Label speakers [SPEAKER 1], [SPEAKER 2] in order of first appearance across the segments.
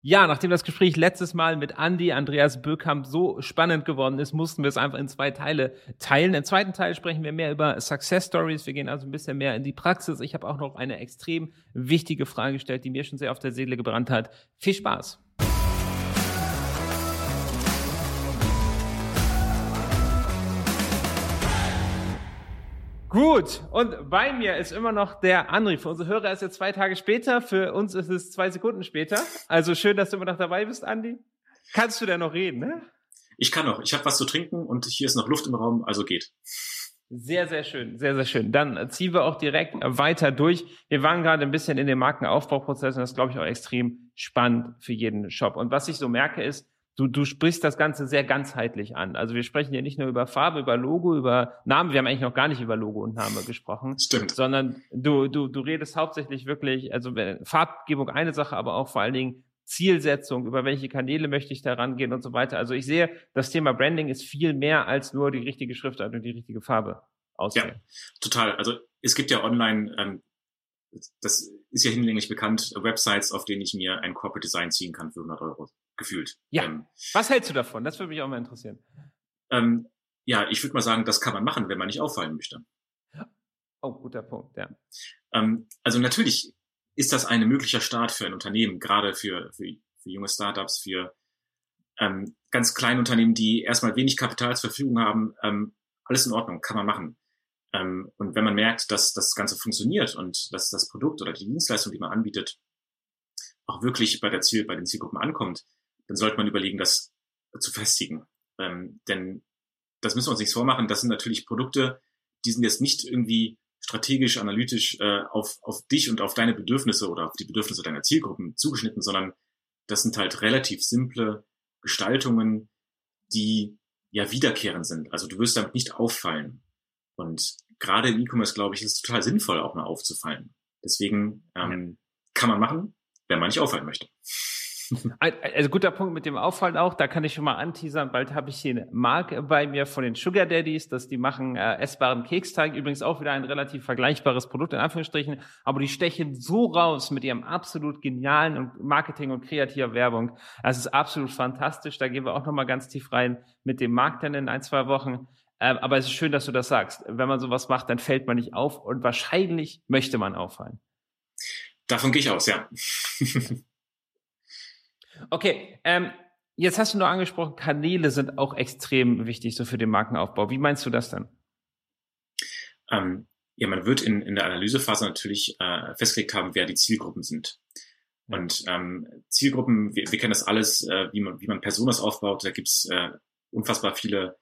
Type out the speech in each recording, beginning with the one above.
[SPEAKER 1] Ja, nachdem das Gespräch letztes Mal mit Andy Andreas Böckamp so spannend geworden ist, mussten wir es einfach in zwei Teile teilen. Im zweiten Teil sprechen wir mehr über Success Stories. Wir gehen also ein bisschen mehr in die Praxis. Ich habe auch noch eine extrem wichtige Frage gestellt, die mir schon sehr auf der Seele gebrannt hat. Viel Spaß! Gut, und bei mir ist immer noch der André. Für unsere Hörer ist es zwei Tage später, für uns ist es zwei Sekunden später. Also schön, dass du immer noch dabei bist, Andi. Kannst du denn noch reden, ne?
[SPEAKER 2] Ich kann noch. Ich habe was zu trinken und hier ist noch Luft im Raum, also geht.
[SPEAKER 1] Sehr, sehr schön, sehr, sehr schön. Dann ziehen wir auch direkt weiter durch. Wir waren gerade ein bisschen in dem Markenaufbauprozess und das ist, glaube ich, auch extrem spannend für jeden Shop. Und was ich so merke ist, du, du sprichst das Ganze sehr ganzheitlich an. Also wir sprechen ja nicht nur über Farbe, über Logo, über Namen. Wir haben eigentlich noch gar nicht über Logo und Name gesprochen.
[SPEAKER 2] Stimmt.
[SPEAKER 1] Sondern du, du, du redest hauptsächlich wirklich, also Farbgebung eine Sache, aber auch vor allen Dingen Zielsetzung, über welche Kanäle möchte ich da rangehen und so weiter. Also ich sehe, das Thema Branding ist viel mehr als nur die richtige Schriftart und die richtige Farbe auswählen.
[SPEAKER 2] Ja, total. Also es gibt ja online, ähm, das ist ja hinlänglich bekannt, Websites, auf denen ich mir ein Corporate Design ziehen kann für 100 Euro gefühlt.
[SPEAKER 1] Ja. Ähm, Was hältst du davon? Das würde mich auch mal interessieren.
[SPEAKER 2] Ähm, ja, ich würde mal sagen, das kann man machen, wenn man nicht auffallen möchte.
[SPEAKER 1] Oh, guter Punkt, ja.
[SPEAKER 2] Ähm, also natürlich ist das ein möglicher Start für ein Unternehmen, gerade für, für, für junge Startups, für ähm, ganz kleine Unternehmen, die erstmal wenig Kapital zur Verfügung haben. Ähm, alles in Ordnung, kann man machen. Ähm, und wenn man merkt, dass das Ganze funktioniert und dass das Produkt oder die Dienstleistung, die man anbietet, auch wirklich bei der Ziel, bei den Zielgruppen ankommt, dann sollte man überlegen, das zu festigen. Ähm, denn das müssen wir uns nicht vormachen. Das sind natürlich Produkte, die sind jetzt nicht irgendwie strategisch, analytisch äh, auf, auf dich und auf deine Bedürfnisse oder auf die Bedürfnisse deiner Zielgruppen zugeschnitten, sondern das sind halt relativ simple Gestaltungen, die ja wiederkehrend sind. Also du wirst damit nicht auffallen. Und gerade im E-Commerce, glaube ich, ist es total sinnvoll, auch mal aufzufallen. Deswegen ähm, kann man machen, wenn man nicht auffallen möchte.
[SPEAKER 1] Also guter Punkt mit dem Auffallen auch, da kann ich schon mal anteasern, bald habe ich hier eine Marke bei mir von den Sugar Daddies, dass die machen äh, essbaren Keksteig, übrigens auch wieder ein relativ vergleichbares Produkt in Anführungsstrichen, aber die stechen so raus mit ihrem absolut genialen und Marketing und kreativer Werbung. Das ist absolut fantastisch, da gehen wir auch nochmal ganz tief rein mit dem Markt dann in ein, zwei Wochen. Ähm, aber es ist schön, dass du das sagst. Wenn man sowas macht, dann fällt man nicht auf und wahrscheinlich möchte man auffallen.
[SPEAKER 2] Davon gehe ich aus, ja.
[SPEAKER 1] Okay, ähm, jetzt hast du nur angesprochen, Kanäle sind auch extrem wichtig so für den Markenaufbau. Wie meinst du das denn?
[SPEAKER 2] Ähm, ja, man wird in, in der Analysephase natürlich äh, festgelegt haben, wer die Zielgruppen sind. Und ähm, Zielgruppen, wir, wir kennen das alles, äh, wie man wie man Personas aufbaut. Da gibt's äh, unfassbar viele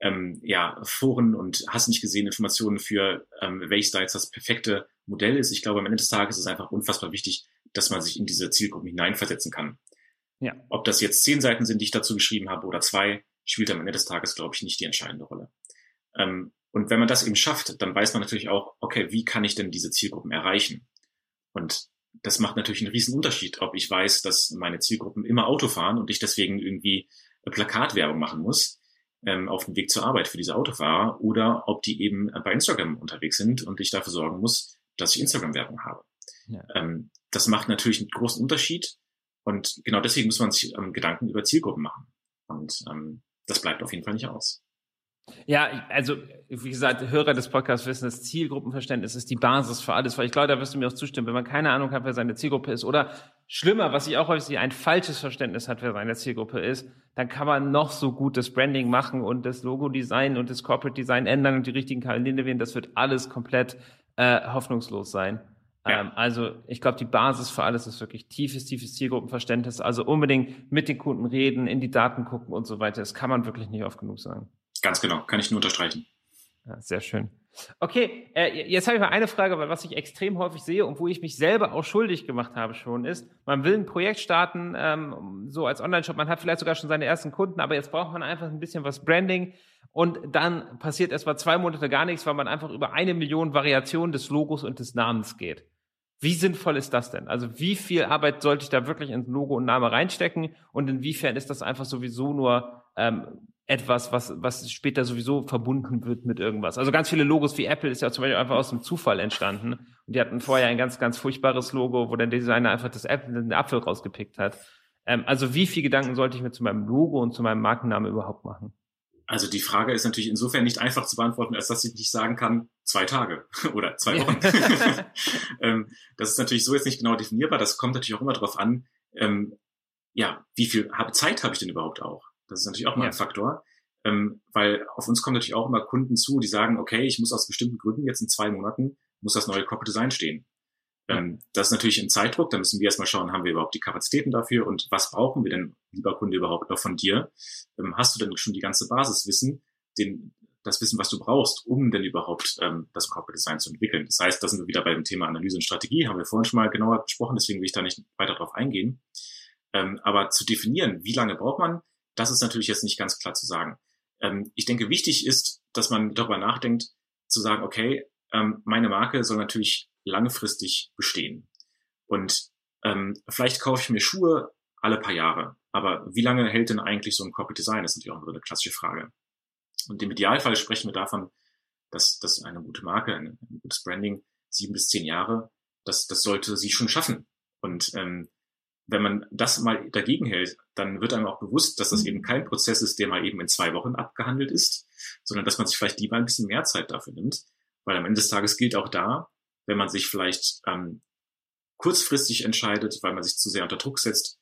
[SPEAKER 2] ähm, ja, Foren und hast nicht gesehen Informationen für, ähm, welches da jetzt das perfekte Modell ist. Ich glaube, am Ende des Tages ist es einfach unfassbar wichtig, dass man sich in diese Zielgruppen hineinversetzen kann. Ja. Ob das jetzt zehn Seiten sind, die ich dazu geschrieben habe, oder zwei, spielt am Ende des Tages, glaube ich, nicht die entscheidende Rolle. Ähm, und wenn man das eben schafft, dann weiß man natürlich auch, okay, wie kann ich denn diese Zielgruppen erreichen? Und das macht natürlich einen riesen Unterschied, ob ich weiß, dass meine Zielgruppen immer Auto fahren und ich deswegen irgendwie Plakatwerbung machen muss ähm, auf dem Weg zur Arbeit für diese Autofahrer oder ob die eben bei Instagram unterwegs sind und ich dafür sorgen muss, dass ich Instagram-Werbung habe. Ja. Ähm, das macht natürlich einen großen Unterschied und genau deswegen muss man sich ähm, Gedanken über Zielgruppen machen. Und ähm, das bleibt auf jeden Fall nicht aus.
[SPEAKER 1] Ja, also wie gesagt, Hörer des Podcasts wissen, das Zielgruppenverständnis ist die Basis für alles, weil ich glaube, da wirst du mir auch zustimmen, wenn man keine Ahnung hat, wer seine Zielgruppe ist oder schlimmer, was ich auch häufig sehe, ein falsches Verständnis hat, wer seine Zielgruppe ist, dann kann man noch so gut das Branding machen und das Logo-Design und das Corporate Design ändern und die richtigen Kalender wählen, das wird alles komplett äh, hoffnungslos sein. Ja. Ähm, also ich glaube, die Basis für alles ist wirklich tiefes, tiefes Zielgruppenverständnis. Also unbedingt mit den Kunden reden, in die Daten gucken und so weiter. Das kann man wirklich nicht oft genug sagen.
[SPEAKER 2] Ganz genau, kann ich nur unterstreichen.
[SPEAKER 1] Ja, sehr schön. Okay, äh, jetzt habe ich mal eine Frage, weil was ich extrem häufig sehe und wo ich mich selber auch schuldig gemacht habe schon, ist, man will ein Projekt starten, ähm, so als Online-Shop, man hat vielleicht sogar schon seine ersten Kunden, aber jetzt braucht man einfach ein bisschen was Branding und dann passiert erst mal zwei Monate gar nichts, weil man einfach über eine Million Variationen des Logos und des Namens geht. Wie sinnvoll ist das denn? Also wie viel Arbeit sollte ich da wirklich ins Logo und Name reinstecken und inwiefern ist das einfach sowieso nur ähm, etwas, was, was später sowieso verbunden wird mit irgendwas? Also ganz viele Logos wie Apple ist ja zum Beispiel einfach aus dem Zufall entstanden und die hatten vorher ein ganz, ganz furchtbares Logo, wo der Designer einfach das Apple, den Apfel rausgepickt hat. Ähm, also wie viel Gedanken sollte ich mir zu meinem Logo und zu meinem Markennamen überhaupt machen?
[SPEAKER 2] Also die Frage ist natürlich insofern nicht einfach zu beantworten, als dass ich nicht sagen kann, zwei Tage oder zwei Wochen. ähm, das ist natürlich so jetzt nicht genau definierbar. Das kommt natürlich auch immer darauf an, ähm, ja, wie viel Zeit habe ich denn überhaupt auch? Das ist natürlich auch mal ja. ein Faktor. Ähm, weil auf uns kommen natürlich auch immer Kunden zu, die sagen, okay, ich muss aus bestimmten Gründen jetzt in zwei Monaten, muss das neue Corporate Design stehen. Ähm, das ist natürlich ein Zeitdruck, da müssen wir erstmal schauen, haben wir überhaupt die Kapazitäten dafür und was brauchen wir denn, lieber Kunde, überhaupt noch von dir? Ähm, hast du denn schon die ganze Basiswissen, den, das Wissen, was du brauchst, um denn überhaupt ähm, das Corporate Design zu entwickeln? Das heißt, da sind wir wieder bei dem Thema Analyse und Strategie, haben wir vorhin schon mal genauer besprochen, deswegen will ich da nicht weiter drauf eingehen. Ähm, aber zu definieren, wie lange braucht man, das ist natürlich jetzt nicht ganz klar zu sagen. Ähm, ich denke, wichtig ist, dass man darüber nachdenkt, zu sagen, okay, ähm, meine Marke soll natürlich langfristig bestehen. Und ähm, vielleicht kaufe ich mir Schuhe alle paar Jahre. Aber wie lange hält denn eigentlich so ein Corporate Design? Das ist natürlich auch eine klassische Frage. Und im Idealfall sprechen wir davon, dass, dass eine gute Marke, ein, ein gutes Branding, sieben bis zehn Jahre, das, das sollte sie schon schaffen. Und ähm, wenn man das mal dagegen hält, dann wird einem auch bewusst, dass das mhm. eben kein Prozess ist, der mal eben in zwei Wochen abgehandelt ist, sondern dass man sich vielleicht lieber ein bisschen mehr Zeit dafür nimmt. Weil am Ende des Tages gilt auch da, wenn man sich vielleicht ähm, kurzfristig entscheidet, weil man sich zu sehr unter Druck setzt,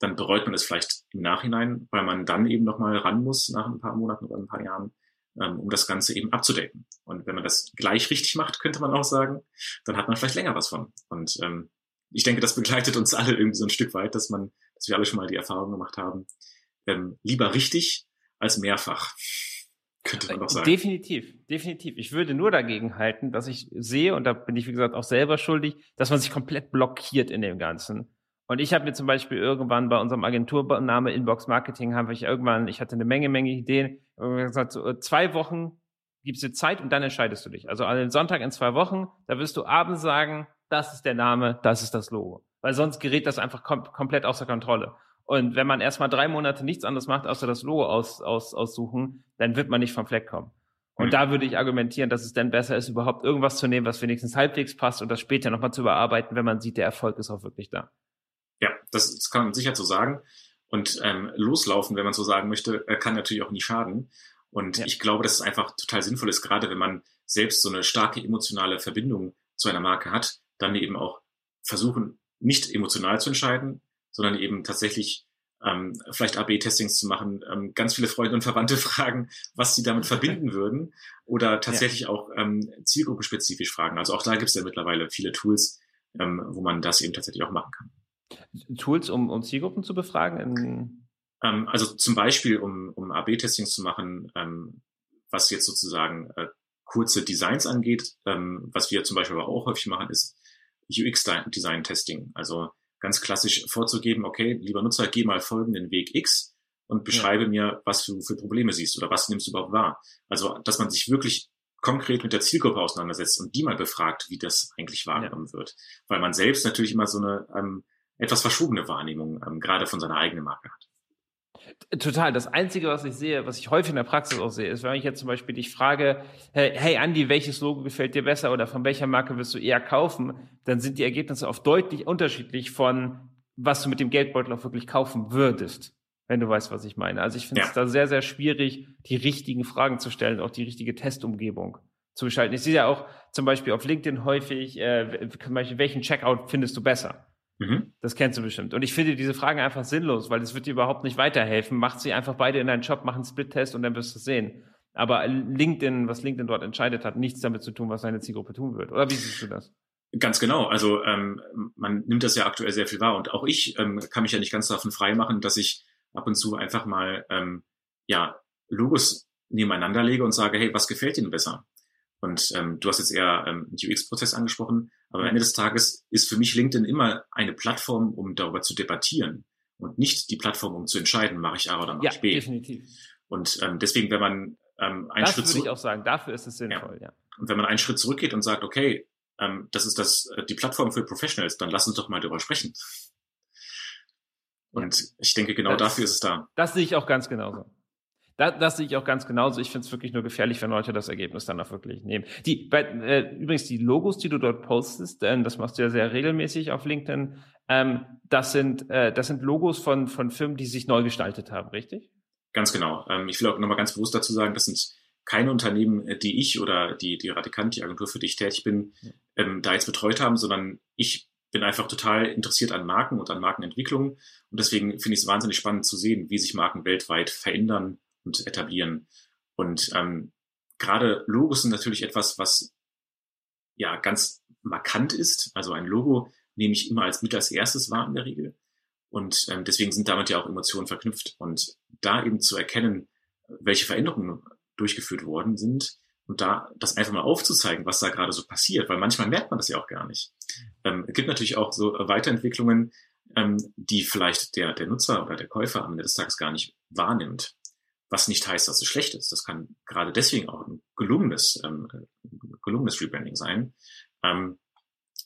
[SPEAKER 2] dann bereut man es vielleicht im Nachhinein, weil man dann eben nochmal ran muss nach ein paar Monaten oder ein paar Jahren, ähm, um das Ganze eben abzudecken. Und wenn man das gleich richtig macht, könnte man auch sagen, dann hat man vielleicht länger was von. Und ähm, ich denke, das begleitet uns alle irgendwie so ein Stück weit, dass man, dass wir alle schon mal die Erfahrung gemacht haben, ähm, lieber richtig als mehrfach könnte man doch sagen.
[SPEAKER 1] Definitiv, definitiv. Ich würde nur dagegen halten, dass ich sehe, und da bin ich, wie gesagt, auch selber schuldig, dass man sich komplett blockiert in dem Ganzen. Und ich habe mir zum Beispiel irgendwann bei unserem Agenturname Inbox Marketing, habe ich irgendwann, ich hatte eine Menge, Menge Ideen, gesagt, so, zwei Wochen gibst du Zeit und dann entscheidest du dich. Also an dem Sonntag in zwei Wochen, da wirst du abends sagen, das ist der Name, das ist das Logo. Weil sonst gerät das einfach kom komplett außer Kontrolle. Und wenn man erstmal drei Monate nichts anderes macht, außer das Logo aus, aus, aussuchen, dann wird man nicht vom Fleck kommen. Und mhm. da würde ich argumentieren, dass es dann besser ist, überhaupt irgendwas zu nehmen, was wenigstens halbwegs passt und das später nochmal zu überarbeiten, wenn man sieht, der Erfolg ist auch wirklich da.
[SPEAKER 2] Ja, das, das kann man sicher so sagen. Und ähm, loslaufen, wenn man so sagen möchte, äh, kann natürlich auch nie schaden. Und ja. ich glaube, dass es einfach total sinnvoll ist, gerade wenn man selbst so eine starke emotionale Verbindung zu einer Marke hat, dann eben auch versuchen, nicht emotional zu entscheiden, sondern eben tatsächlich ähm, vielleicht AB-Testings zu machen, ähm, ganz viele Freunde und Verwandte fragen, was sie damit verbinden würden oder tatsächlich ja. auch ähm, zielgruppenspezifisch fragen. Also auch da gibt es ja mittlerweile viele Tools, ähm, wo man das eben tatsächlich auch machen kann.
[SPEAKER 1] Tools, um, um Zielgruppen zu befragen?
[SPEAKER 2] Ähm, also zum Beispiel, um, um AB-Testings zu machen, ähm, was jetzt sozusagen äh, kurze Designs angeht. Ähm, was wir zum Beispiel aber auch häufig machen, ist UX-Design-Testing. Also ganz klassisch vorzugeben, okay, lieber Nutzer, geh mal folgenden Weg X und beschreibe ja. mir, was du für Probleme siehst oder was nimmst du überhaupt wahr. Also, dass man sich wirklich konkret mit der Zielgruppe auseinandersetzt und die mal befragt, wie das eigentlich wahrgenommen ja. wird. Weil man selbst natürlich immer so eine ähm, etwas verschobene Wahrnehmung ähm, gerade von seiner eigenen Marke hat.
[SPEAKER 1] Total. Das Einzige, was ich sehe, was ich häufig in der Praxis auch sehe, ist, wenn ich jetzt zum Beispiel dich frage, hey, hey Andi, welches Logo gefällt dir besser oder von welcher Marke wirst du eher kaufen, dann sind die Ergebnisse oft deutlich unterschiedlich von, was du mit dem Geldbeutel auch wirklich kaufen würdest, wenn du weißt, was ich meine. Also ich finde es ja. da sehr, sehr schwierig, die richtigen Fragen zu stellen, auch die richtige Testumgebung zu gestalten. Ich sehe ja auch zum Beispiel auf LinkedIn häufig, äh, welchen Checkout findest du besser? Mhm. Das kennst du bestimmt. Und ich finde diese Fragen einfach sinnlos, weil es wird dir überhaupt nicht weiterhelfen. Macht sie einfach beide in deinen Job, mach einen Split-Test und dann wirst du es sehen. Aber LinkedIn, was LinkedIn dort entscheidet, hat nichts damit zu tun, was seine Zielgruppe tun wird. Oder wie siehst du das?
[SPEAKER 2] Ganz genau. Also ähm, man nimmt das ja aktuell sehr viel wahr. Und auch ich ähm, kann mich ja nicht ganz davon frei machen, dass ich ab und zu einfach mal ähm, ja Logos nebeneinander lege und sage, hey, was gefällt Ihnen besser? Und ähm, du hast jetzt eher ähm, den UX-Prozess angesprochen, aber am Ende des Tages ist für mich LinkedIn immer eine Plattform, um darüber zu debattieren und nicht die Plattform, um zu entscheiden, mache ich A oder mache ja, ich B.
[SPEAKER 1] definitiv.
[SPEAKER 2] Und ähm, deswegen, wenn man ähm, einen
[SPEAKER 1] das
[SPEAKER 2] Schritt
[SPEAKER 1] würde ich auch sagen, dafür ist es sinnvoll, ja. ja.
[SPEAKER 2] Und wenn man einen Schritt zurückgeht und sagt, okay, ähm, das ist das äh, die Plattform für Professionals, dann lass uns doch mal darüber sprechen. Und ich denke, genau das, dafür ist es da.
[SPEAKER 1] Das sehe ich auch ganz genauso. Da, das sehe ich auch ganz genauso. Ich finde es wirklich nur gefährlich, wenn Leute das Ergebnis dann auch wirklich nehmen. Die, bei, äh, übrigens die Logos, die du dort postest, äh, das machst du ja sehr regelmäßig auf LinkedIn. Ähm, das sind äh, das sind Logos von von Firmen, die sich neu gestaltet haben, richtig?
[SPEAKER 2] Ganz genau. Ähm, ich will auch nochmal ganz bewusst dazu sagen, das sind keine Unternehmen, äh, die ich oder die die Radikant, die Agentur, für die ich tätig bin, ähm, da jetzt betreut haben, sondern ich bin einfach total interessiert an Marken und an Markenentwicklung und deswegen finde ich es wahnsinnig spannend zu sehen, wie sich Marken weltweit verändern und etablieren. Und ähm, gerade Logos sind natürlich etwas, was ja ganz markant ist. Also ein Logo nehme ich immer als mit als erstes wahr in der Regel. Und ähm, deswegen sind damit ja auch Emotionen verknüpft. Und da eben zu erkennen, welche Veränderungen durchgeführt worden sind und da das einfach mal aufzuzeigen, was da gerade so passiert, weil manchmal merkt man das ja auch gar nicht. Ähm, es gibt natürlich auch so Weiterentwicklungen, ähm, die vielleicht der, der Nutzer oder der Käufer am Ende des Tages gar nicht wahrnimmt was nicht heißt, dass es schlecht ist. Das kann gerade deswegen auch ein gelungenes, ähm, gelungenes Rebranding sein. Ähm,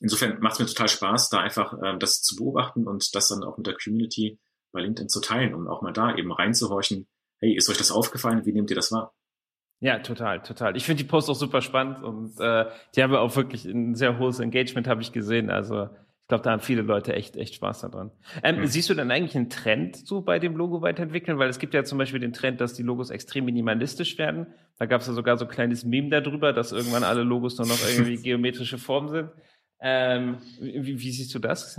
[SPEAKER 2] insofern macht es mir total Spaß, da einfach ähm, das zu beobachten und das dann auch mit der Community bei LinkedIn zu teilen, um auch mal da eben reinzuhorchen, hey, ist euch das aufgefallen? Wie nehmt ihr das wahr?
[SPEAKER 1] Ja, total, total. Ich finde die Post auch super spannend und äh, die haben auch wirklich ein sehr hohes Engagement, habe ich gesehen. Also glaube, da haben viele Leute echt, echt Spaß daran. Ähm, mhm. Siehst du dann eigentlich einen Trend so bei dem Logo weiterentwickeln? Weil es gibt ja zum Beispiel den Trend, dass die Logos extrem minimalistisch werden. Da gab es ja sogar so ein kleines Meme darüber, dass irgendwann alle Logos nur noch irgendwie geometrische Formen sind. Ähm, wie, wie siehst du das?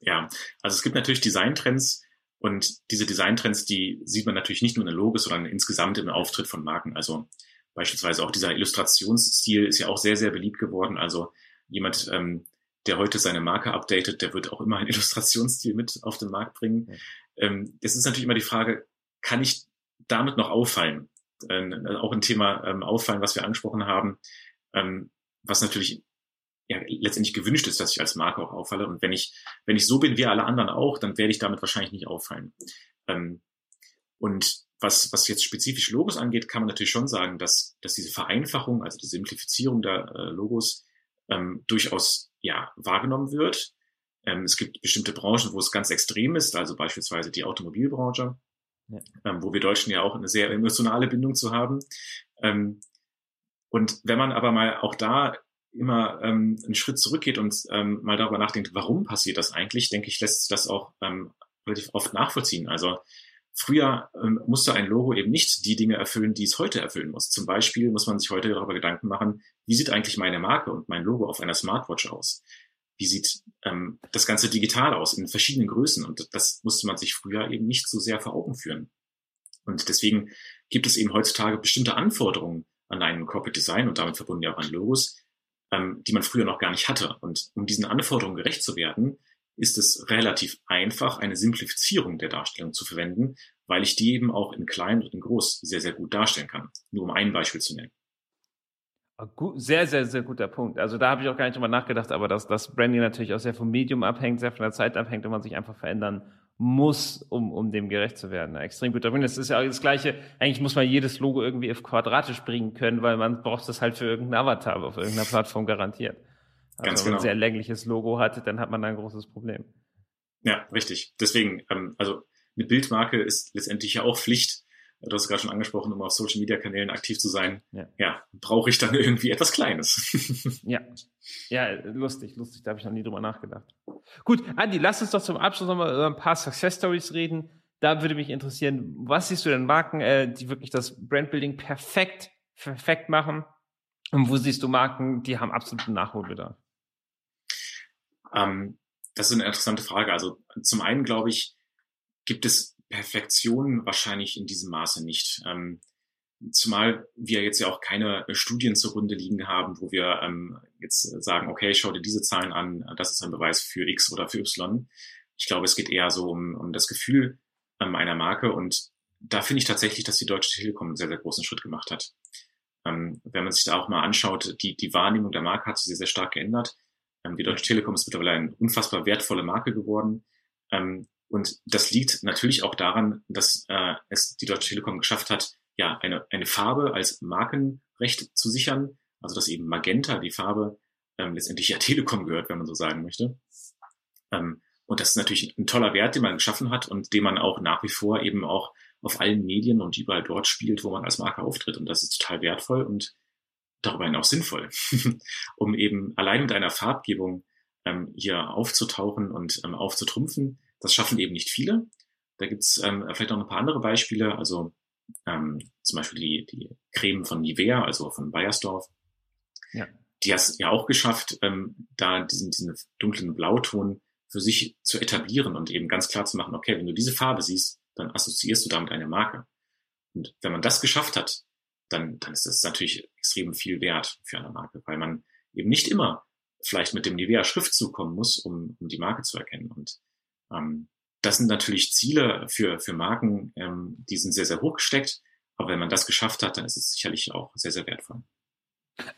[SPEAKER 2] Ja, also es gibt natürlich Designtrends und diese Designtrends, die sieht man natürlich nicht nur in den Logos, sondern insgesamt im Auftritt von Marken. Also beispielsweise auch dieser Illustrationsstil ist ja auch sehr, sehr beliebt geworden. Also jemand, ähm, der heute seine Marke updatet, der wird auch immer einen Illustrationsstil mit auf den Markt bringen. Ähm, es ist natürlich immer die Frage, kann ich damit noch auffallen? Ähm, auch ein Thema ähm, auffallen, was wir angesprochen haben, ähm, was natürlich ja, letztendlich gewünscht ist, dass ich als Marke auch auffalle. Und wenn ich, wenn ich so bin wie alle anderen auch, dann werde ich damit wahrscheinlich nicht auffallen. Ähm, und was, was jetzt spezifisch Logos angeht, kann man natürlich schon sagen, dass, dass diese Vereinfachung, also die Simplifizierung der äh, Logos ähm, durchaus ja, wahrgenommen wird. Ähm, es gibt bestimmte Branchen, wo es ganz extrem ist, also beispielsweise die Automobilbranche, ja. ähm, wo wir Deutschen ja auch eine sehr emotionale Bindung zu haben. Ähm, und wenn man aber mal auch da immer ähm, einen Schritt zurückgeht und ähm, mal darüber nachdenkt, warum passiert das eigentlich, denke ich, lässt sich das auch ähm, relativ oft nachvollziehen. Also früher ähm, musste ein Logo eben nicht die Dinge erfüllen, die es heute erfüllen muss. Zum Beispiel muss man sich heute darüber Gedanken machen, wie sieht eigentlich meine Marke und mein Logo auf einer Smartwatch aus? Wie sieht ähm, das Ganze digital aus in verschiedenen Größen? Und das musste man sich früher eben nicht so sehr vor Augen führen. Und deswegen gibt es eben heutzutage bestimmte Anforderungen an einen Corporate Design und damit verbunden ja auch an Logos, ähm, die man früher noch gar nicht hatte. Und um diesen Anforderungen gerecht zu werden, ist es relativ einfach, eine Simplifizierung der Darstellung zu verwenden, weil ich die eben auch in klein und in groß sehr, sehr gut darstellen kann. Nur um ein Beispiel zu nennen.
[SPEAKER 1] Ah, sehr, sehr, sehr guter Punkt. Also da habe ich auch gar nicht drüber nachgedacht, aber dass das Branding natürlich auch sehr vom Medium abhängt, sehr von der Zeit abhängt und man sich einfach verändern muss, um, um dem gerecht zu werden. Extrem guter Punkt. Das ist ja das Gleiche. Eigentlich muss man jedes Logo irgendwie auf quadratisch bringen können, weil man braucht das halt für irgendeinen Avatar auf irgendeiner Plattform garantiert. Also Ganz genau. wenn man genau. ein sehr längliches Logo hat, dann hat man da ein großes Problem.
[SPEAKER 2] Ja, richtig. Deswegen, ähm, also eine Bildmarke ist letztendlich ja auch Pflicht. Du hast es gerade schon angesprochen, um auf Social Media Kanälen aktiv zu sein. Ja, ja brauche ich dann irgendwie etwas Kleines.
[SPEAKER 1] ja. Ja, lustig, lustig. Da habe ich noch nie drüber nachgedacht. Gut, Andi, lass uns doch zum Abschluss nochmal über ein paar Success Stories reden. Da würde mich interessieren, was siehst du denn Marken, äh, die wirklich das Brandbuilding perfekt, perfekt machen? Und wo siehst du Marken, die haben absoluten Nachholbedarf?
[SPEAKER 2] Ähm, das ist eine interessante Frage. Also zum einen glaube ich, gibt es Perfektion wahrscheinlich in diesem Maße nicht. Ähm, zumal wir jetzt ja auch keine Studien zugrunde liegen haben, wo wir ähm, jetzt sagen, okay, schau dir diese Zahlen an, das ist ein Beweis für X oder für Y. Ich glaube, es geht eher so um, um das Gefühl ähm, einer Marke und da finde ich tatsächlich, dass die Deutsche Telekom einen sehr, sehr großen Schritt gemacht hat. Ähm, wenn man sich da auch mal anschaut, die, die Wahrnehmung der Marke hat sich sehr, sehr stark geändert. Ähm, die Deutsche Telekom ist mittlerweile eine unfassbar wertvolle Marke geworden. Ähm, und das liegt natürlich auch daran, dass äh, es die Deutsche Telekom geschafft hat, ja, eine, eine Farbe als Markenrecht zu sichern. Also dass eben Magenta, die Farbe, ähm, letztendlich ja Telekom gehört, wenn man so sagen möchte. Und das ist natürlich ein toller Wert, den man geschaffen hat und den man auch nach wie vor eben auch auf allen Medien und überall dort spielt, wo man als Marke auftritt. Und das ist total wertvoll und darüber hinaus sinnvoll, um eben allein mit einer Farbgebung ähm, hier aufzutauchen und ähm, aufzutrumpfen. Das schaffen eben nicht viele. Da gibt's ähm, vielleicht noch ein paar andere Beispiele, also ähm, zum Beispiel die, die Creme von Nivea, also von Bayersdorf. Ja. Die hat es ja auch geschafft, ähm, da diesen, diesen dunklen Blauton für sich zu etablieren und eben ganz klar zu machen, okay, wenn du diese Farbe siehst, dann assoziierst du damit eine Marke. Und wenn man das geschafft hat, dann, dann ist das natürlich extrem viel wert für eine Marke, weil man eben nicht immer vielleicht mit dem Nivea Schriftzug kommen muss, um, um die Marke zu erkennen. Und ähm, das sind natürlich Ziele für, für Marken, ähm, die sind sehr, sehr hoch gesteckt. Aber wenn man das geschafft hat, dann ist es sicherlich auch sehr, sehr wertvoll.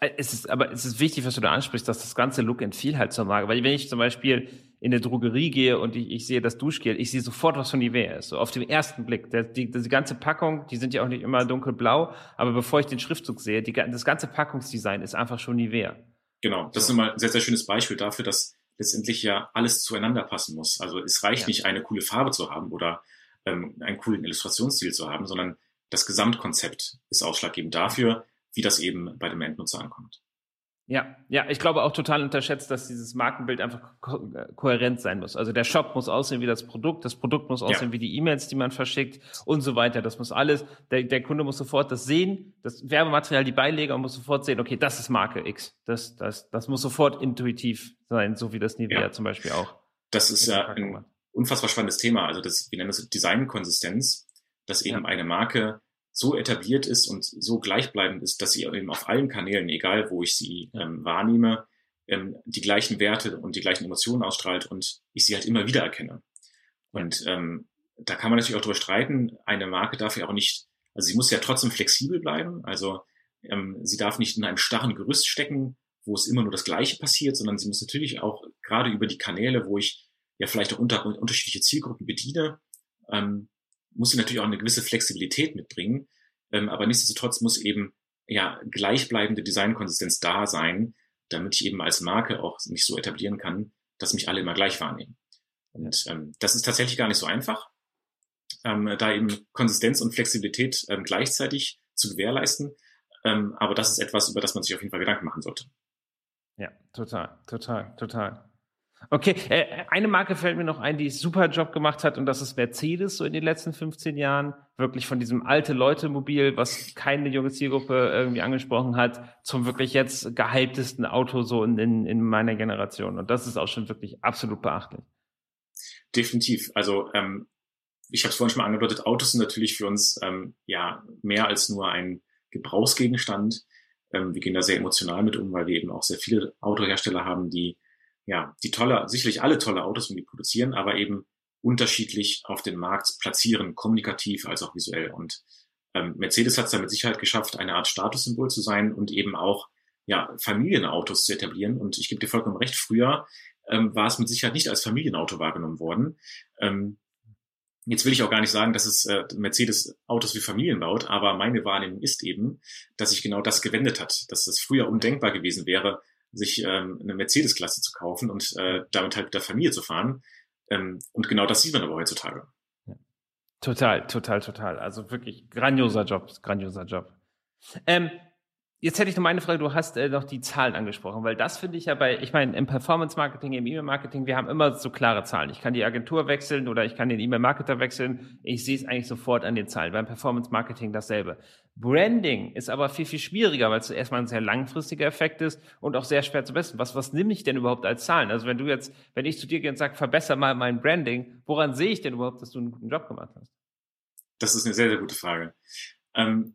[SPEAKER 1] Äh, es ist, aber es ist wichtig, was du da ansprichst, dass das ganze Look and Feel halt zur Marke, weil wenn ich zum Beispiel in eine Drogerie gehe und ich, ich sehe das Duschgel, ich sehe sofort, was von Nivea ist, so auf den ersten Blick. Der, die, die ganze Packung, die sind ja auch nicht immer dunkelblau, aber bevor ich den Schriftzug sehe, die, das ganze Packungsdesign ist einfach schon Nivea.
[SPEAKER 2] Genau, das so. ist immer ein sehr, sehr schönes Beispiel dafür, dass letztendlich ja alles zueinander passen muss. Also es reicht ja. nicht, eine coole Farbe zu haben oder ähm, einen coolen Illustrationsstil zu haben, sondern das Gesamtkonzept ist ausschlaggebend dafür, wie das eben bei dem Endnutzer ankommt.
[SPEAKER 1] Ja, ja, ich glaube auch total unterschätzt, dass dieses Markenbild einfach ko kohärent sein muss. Also der Shop muss aussehen wie das Produkt, das Produkt muss aussehen ja. wie die E-Mails, die man verschickt und so weiter. Das muss alles, der, der Kunde muss sofort das sehen, das Werbematerial, die Beileger muss sofort sehen, okay, das ist Marke X. Das, das, das muss sofort intuitiv sein, so wie das Nivea ja. zum Beispiel auch.
[SPEAKER 2] Das ist ja ein unfassbar spannendes Thema. Also das, wir nennen das Designkonsistenz, dass eben ja. eine Marke so etabliert ist und so gleichbleibend ist, dass sie eben auf allen Kanälen, egal wo ich sie ähm, wahrnehme, ähm, die gleichen Werte und die gleichen Emotionen ausstrahlt und ich sie halt immer wieder erkenne. Und ähm, da kann man natürlich auch drüber streiten. Eine Marke darf ja auch nicht, also sie muss ja trotzdem flexibel bleiben. Also ähm, sie darf nicht in einem starren Gerüst stecken, wo es immer nur das Gleiche passiert, sondern sie muss natürlich auch gerade über die Kanäle, wo ich ja vielleicht auch unter, unterschiedliche Zielgruppen bediene, ähm, muss sie natürlich auch eine gewisse Flexibilität mitbringen, ähm, aber nichtsdestotrotz muss eben ja gleichbleibende Designkonsistenz da sein, damit ich eben als Marke auch mich so etablieren kann, dass mich alle immer gleich wahrnehmen. Und ähm, das ist tatsächlich gar nicht so einfach, ähm, da eben Konsistenz und Flexibilität ähm, gleichzeitig zu gewährleisten. Ähm, aber das ist etwas, über das man sich auf jeden Fall Gedanken machen sollte.
[SPEAKER 1] Ja, total, total, total. Okay, äh, eine Marke fällt mir noch ein, die super Job gemacht hat und das ist Mercedes so in den letzten 15 Jahren. Wirklich von diesem alte Leute-Mobil, was keine junge Zielgruppe irgendwie angesprochen hat, zum wirklich jetzt gehyptesten Auto so in, in, in meiner Generation. Und das ist auch schon wirklich absolut beachtlich.
[SPEAKER 2] Definitiv. Also ähm, ich habe es vorhin schon mal angedeutet, Autos sind natürlich für uns ähm, ja mehr als nur ein Gebrauchsgegenstand. Ähm, wir gehen da sehr emotional mit um, weil wir eben auch sehr viele Autohersteller haben, die ja, die tolle, sicherlich alle tolle Autos die produzieren, aber eben unterschiedlich auf den Markt platzieren, kommunikativ als auch visuell. Und ähm, Mercedes hat es da mit Sicherheit geschafft, eine Art Statussymbol zu sein und eben auch ja, Familienautos zu etablieren. Und ich gebe dir vollkommen recht, früher ähm, war es mit Sicherheit nicht als Familienauto wahrgenommen worden. Ähm, jetzt will ich auch gar nicht sagen, dass es äh, Mercedes Autos wie Familien baut, aber meine Wahrnehmung ist eben, dass sich genau das gewendet hat, dass es früher undenkbar gewesen wäre, sich ähm, eine Mercedes-Klasse zu kaufen und äh, damit halt mit der Familie zu fahren. Ähm, und genau das sieht man aber heutzutage.
[SPEAKER 1] Total, total, total. Also wirklich grandioser Job, grandioser Job. Ähm, Jetzt hätte ich noch eine Frage, du hast äh, noch die Zahlen angesprochen, weil das finde ich ja bei, ich meine, im Performance-Marketing, im E-Mail-Marketing, wir haben immer so klare Zahlen. Ich kann die Agentur wechseln oder ich kann den E-Mail-Marketer wechseln. Ich sehe es eigentlich sofort an den Zahlen. Beim Performance-Marketing dasselbe. Branding ist aber viel, viel schwieriger, weil es erstmal ein sehr langfristiger Effekt ist und auch sehr schwer zu messen. Was, was nehme ich denn überhaupt als Zahlen? Also wenn du jetzt, wenn ich zu dir gehe und sage, verbessere mal mein Branding, woran sehe ich denn überhaupt, dass du einen guten Job gemacht hast?
[SPEAKER 2] Das ist eine sehr, sehr gute Frage. Ähm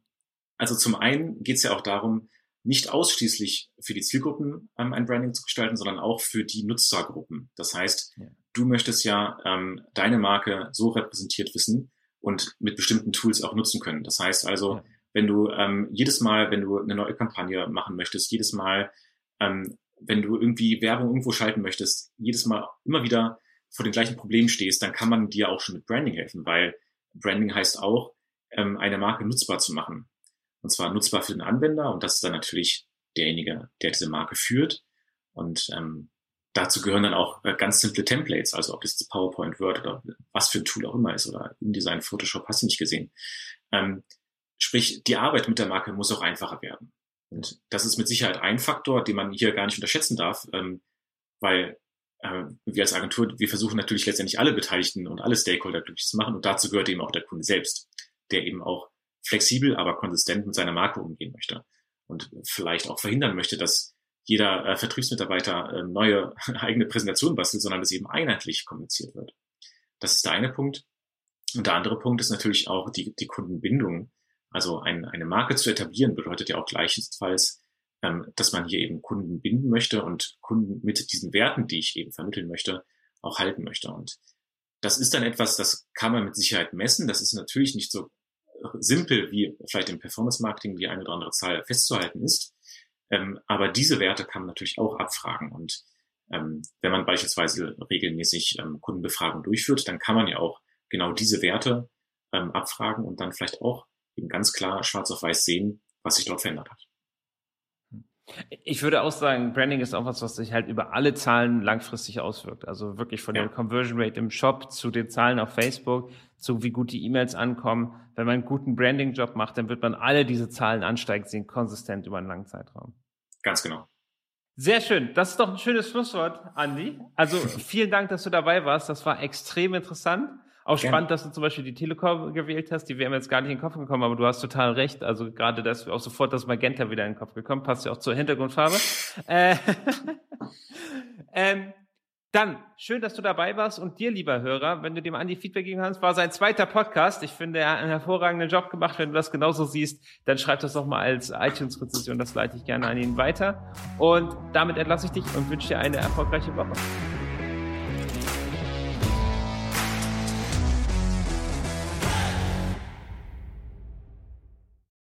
[SPEAKER 2] also zum einen geht es ja auch darum, nicht ausschließlich für die Zielgruppen ähm, ein Branding zu gestalten, sondern auch für die Nutzergruppen. Das heißt, ja. du möchtest ja ähm, deine Marke so repräsentiert wissen und mit bestimmten Tools auch nutzen können. Das heißt also, ja. wenn du ähm, jedes Mal, wenn du eine neue Kampagne machen möchtest, jedes Mal, ähm, wenn du irgendwie Werbung irgendwo schalten möchtest, jedes Mal immer wieder vor den gleichen Problemen stehst, dann kann man dir auch schon mit Branding helfen, weil Branding heißt auch, ähm, eine Marke nutzbar zu machen. Und zwar nutzbar für den Anwender und das ist dann natürlich derjenige, der diese Marke führt. Und ähm, dazu gehören dann auch äh, ganz simple Templates, also ob das PowerPoint, Word oder was für ein Tool auch immer ist oder InDesign, Photoshop, hast du nicht gesehen. Ähm, sprich, die Arbeit mit der Marke muss auch einfacher werden. Und das ist mit Sicherheit ein Faktor, den man hier gar nicht unterschätzen darf, ähm, weil äh, wir als Agentur, wir versuchen natürlich letztendlich alle Beteiligten und alle Stakeholder glücklich zu machen und dazu gehört eben auch der Kunde selbst, der eben auch flexibel, aber konsistent mit seiner Marke umgehen möchte und vielleicht auch verhindern möchte, dass jeder äh, Vertriebsmitarbeiter äh, neue eigene Präsentation bastelt, sondern dass eben einheitlich kommuniziert wird. Das ist der eine Punkt. Und der andere Punkt ist natürlich auch die, die Kundenbindung. Also ein, eine Marke zu etablieren bedeutet ja auch gleichfalls, ähm, dass man hier eben Kunden binden möchte und Kunden mit diesen Werten, die ich eben vermitteln möchte, auch halten möchte. Und das ist dann etwas, das kann man mit Sicherheit messen. Das ist natürlich nicht so simpel wie vielleicht im Performance-Marketing die eine oder andere Zahl festzuhalten ist. Ähm, aber diese Werte kann man natürlich auch abfragen. Und ähm, wenn man beispielsweise regelmäßig ähm, Kundenbefragungen durchführt, dann kann man ja auch genau diese Werte ähm, abfragen und dann vielleicht auch eben ganz klar schwarz auf weiß sehen, was sich dort verändert hat.
[SPEAKER 1] Ich würde auch sagen, Branding ist auch was, was sich halt über alle Zahlen langfristig auswirkt. Also wirklich von ja. der Conversion Rate im Shop zu den Zahlen auf Facebook, zu wie gut die E-Mails ankommen. Wenn man einen guten Branding-Job macht, dann wird man alle diese Zahlen ansteigen sehen, konsistent über einen langen Zeitraum.
[SPEAKER 2] Ganz genau.
[SPEAKER 1] Sehr schön. Das ist doch ein schönes Schlusswort, Andi. Also vielen Dank, dass du dabei warst. Das war extrem interessant. Auch Gerne. spannend, dass du zum Beispiel die Telekom gewählt hast. Die wäre mir jetzt gar nicht in den Kopf gekommen, aber du hast total recht. Also gerade das, auch sofort das Magenta wieder in den Kopf gekommen. Passt ja auch zur Hintergrundfarbe. äh, ähm, dann, schön, dass du dabei warst und dir, lieber Hörer, wenn du dem Andi Feedback geben kannst, war sein zweiter Podcast. Ich finde, er hat einen hervorragenden Job gemacht. Wenn du das genauso siehst, dann schreib das doch mal als iTunes-Rezession. Das leite ich gerne an ihn weiter. Und damit entlasse ich dich und wünsche dir eine erfolgreiche Woche.